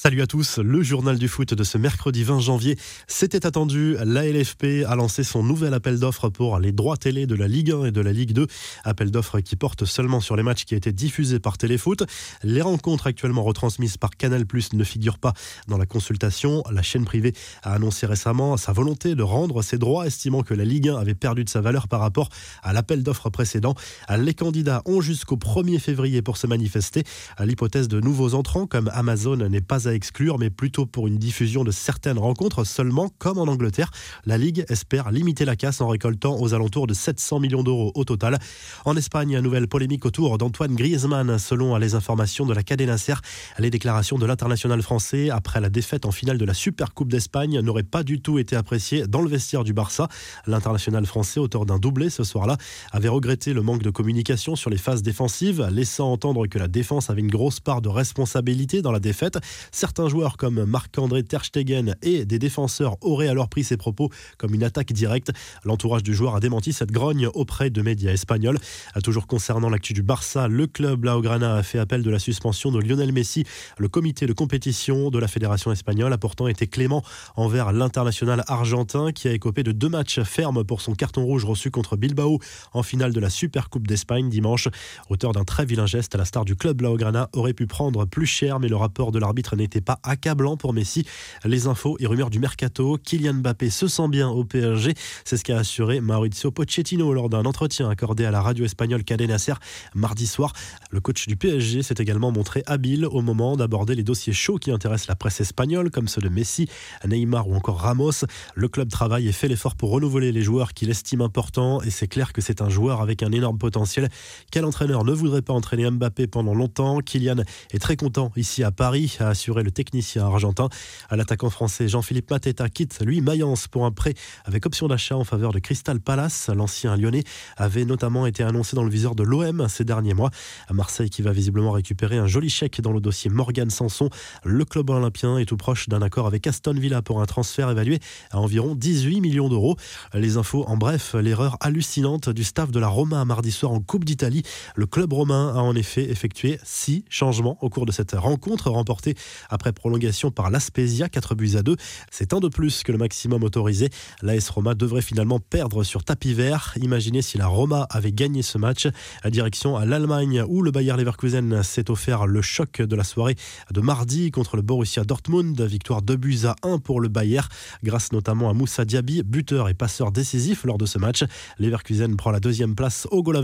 Salut à tous, le journal du foot de ce mercredi 20 janvier. C'était attendu, la LFP a lancé son nouvel appel d'offres pour les droits télé de la Ligue 1 et de la Ligue 2. Appel d'offres qui porte seulement sur les matchs qui étaient diffusés par Téléfoot. Les rencontres actuellement retransmises par Canal ne figurent pas dans la consultation. La chaîne privée a annoncé récemment sa volonté de rendre ses droits, estimant que la Ligue 1 avait perdu de sa valeur par rapport à l'appel d'offres précédent. Les candidats ont jusqu'au 1er février pour se manifester. L'hypothèse de nouveaux entrants comme Amazon n'est pas exclure, mais plutôt pour une diffusion de certaines rencontres seulement, comme en Angleterre. La Ligue espère limiter la casse en récoltant aux alentours de 700 millions d'euros au total. En Espagne, une nouvelle polémique autour d'Antoine Griezmann, selon les informations de la Cadena Ser. Les déclarations de l'international français après la défaite en finale de la Super Coupe d'Espagne n'auraient pas du tout été appréciées dans le vestiaire du Barça. L'international français, auteur d'un doublé ce soir-là, avait regretté le manque de communication sur les phases défensives, laissant entendre que la défense avait une grosse part de responsabilité dans la défaite. Certains joueurs comme Marc-André Terstegen et des défenseurs auraient alors pris ces propos comme une attaque directe. L'entourage du joueur a démenti cette grogne auprès de médias espagnols. Toujours concernant l'actu du Barça, le club Laograna a fait appel de la suspension de Lionel Messi. Le comité de compétition de la fédération espagnole a pourtant été clément envers l'international argentin qui a écopé de deux matchs fermes pour son carton rouge reçu contre Bilbao en finale de la Super Coupe d'Espagne dimanche. Auteur d'un très vilain geste, la star du club Laograna aurait pu prendre plus cher, mais le rapport de l'arbitre n'est n'était pas accablant pour Messi. Les infos et rumeurs du mercato, Kylian Mbappé se sent bien au PSG. C'est ce qu'a assuré Maurizio Pochettino lors d'un entretien accordé à la radio espagnole Cadena Ser mardi soir. Le coach du PSG s'est également montré habile au moment d'aborder les dossiers chauds qui intéressent la presse espagnole, comme ceux de Messi, Neymar ou encore Ramos. Le club travaille et fait l'effort pour renouveler les joueurs qu'il estime importants et c'est clair que c'est un joueur avec un énorme potentiel. Quel entraîneur ne voudrait pas entraîner Mbappé pendant longtemps? Kylian est très content ici à Paris, a assuré le technicien argentin. L'attaquant français Jean-Philippe Mateta quitte lui Mayence pour un prêt avec option d'achat en faveur de Crystal Palace. L'ancien lyonnais avait notamment été annoncé dans le viseur de l'OM ces derniers mois. À Marseille qui va visiblement récupérer un joli chèque dans le dossier Morgan Sanson. Le club olympien est tout proche d'un accord avec Aston Villa pour un transfert évalué à environ 18 millions d'euros. Les infos en bref, l'erreur hallucinante du staff de la Roma mardi soir en Coupe d'Italie. Le club romain a en effet effectué six changements au cours de cette rencontre remportée après prolongation par l'Aspezia, 4 buts à 2. C'est un de plus que le maximum autorisé. L'AS Roma devrait finalement perdre sur tapis vert. Imaginez si la Roma avait gagné ce match. À direction à l'Allemagne où le Bayer Leverkusen s'est offert le choc de la soirée de mardi contre le Borussia Dortmund. Victoire 2 buts à 1 pour le Bayer grâce notamment à Moussa Diaby, buteur et passeur décisif lors de ce match. Leverkusen prend la deuxième place au goal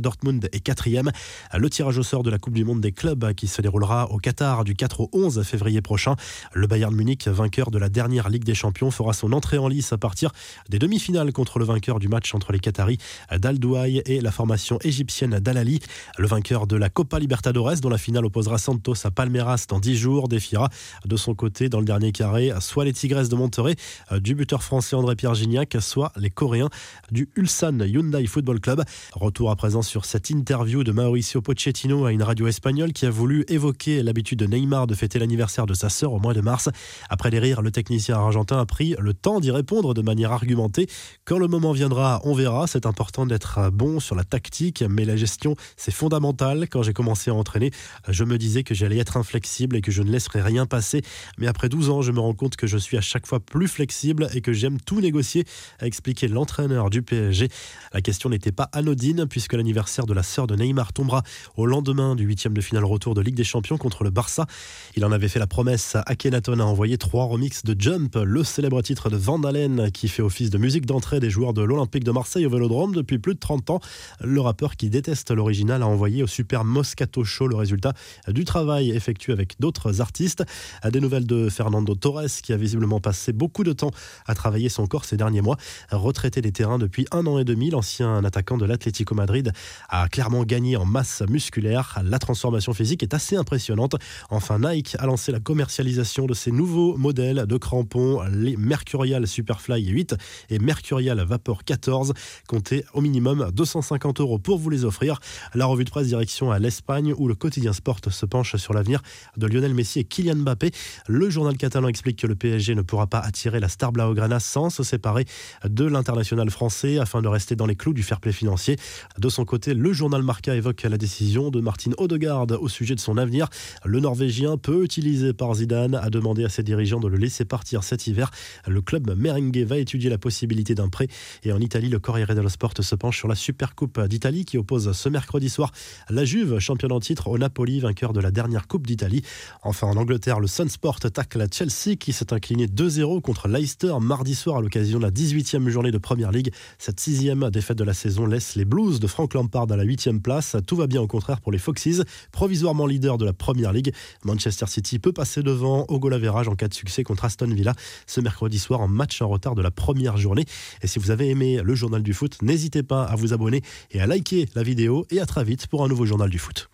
Dortmund est quatrième. Le tirage au sort de la Coupe du Monde des clubs qui se déroulera au Qatar du 4 au 11 février prochain. Le Bayern Munich, vainqueur de la dernière Ligue des Champions, fera son entrée en lice à partir des demi-finales contre le vainqueur du match entre les Qataris d'Al-Douaï et la formation égyptienne d'Al-Ali. Le vainqueur de la Copa Libertadores, dont la finale opposera Santos à Palmeiras dans 10 jours, défiera de son côté dans le dernier carré soit les Tigres de Monterrey du buteur français André-Pierre Gignac, soit les Coréens du Ulsan Hyundai Football Club. Retour à présent sur cette interview de Mauricio Pochettino à une radio espagnole qui a voulu évoquer l'habitude de Neymar de fêter l'anniversaire de sa sœur au mois de mars. Après les rires, le technicien argentin a pris le temps d'y répondre de manière argumentée. Quand le moment viendra, on verra. C'est important d'être bon sur la tactique, mais la gestion, c'est fondamental. Quand j'ai commencé à entraîner, je me disais que j'allais être inflexible et que je ne laisserais rien passer. Mais après 12 ans, je me rends compte que je suis à chaque fois plus flexible et que j'aime tout négocier, a expliqué l'entraîneur du PSG. La question n'était pas anodine puisque l'anniversaire de la sœur de Neymar tombera au lendemain du huitième de finale retour de Ligue des Champions contre le Barça. Il en avait fait la promesse. Akhenaton a envoyé trois remixes de Jump, le célèbre titre de Van Halen qui fait office de musique d'entrée des joueurs de l'Olympique de Marseille au Vélodrome depuis plus de 30 ans. Le rappeur qui déteste l'original a envoyé au Super Moscato Show le résultat du travail effectué avec d'autres artistes. Des nouvelles de Fernando Torres qui a visiblement passé beaucoup de temps à travailler son corps ces derniers mois. Retraité des terrains depuis un an et demi, l'ancien attaquant de l'Atlético Madrid a clairement gagné en masse musculaire. La transformation physique est assez impressionnante. Enfin, Nike a lancé la commercialisation de ces nouveaux modèles de crampons, les Mercurial Superfly 8 et Mercurial Vapor 14. Comptez au minimum 250 euros pour vous les offrir. La revue de presse direction à l'Espagne où le quotidien Sport se penche sur l'avenir de Lionel Messi et Kylian Mbappé. Le journal catalan explique que le PSG ne pourra pas attirer la star Blaugrana sans se séparer de l'international français afin de rester dans les clous du fair play financier. De son côté, le journal Marca évoque la décision de Martin Odegaard au sujet de son avenir. Le Norvégien peut utilisé par Zidane, a demandé à ses dirigeants de le laisser partir cet hiver. Le club merengue va étudier la possibilité d'un prêt. Et en Italie, le Corriere dello Sport se penche sur la Supercoupe d'Italie qui oppose ce mercredi soir la Juve, championne en titre, au Napoli, vainqueur de la dernière Coupe d'Italie. Enfin, en Angleterre, le Sunsport la Chelsea qui s'est incliné 2-0 contre Leicester mardi soir à l'occasion de la 18e journée de Première Ligue. Cette sixième défaite de la saison laisse les Blues de Frank Lampard à la huitième place. Tout va bien au contraire pour les Foxes, provisoirement leader de la Première Ligue. Manchester City peut passer devant au goal en cas de succès contre Aston Villa ce mercredi soir en match en retard de la première journée. Et si vous avez aimé le journal du foot, n'hésitez pas à vous abonner et à liker la vidéo et à très vite pour un nouveau journal du foot.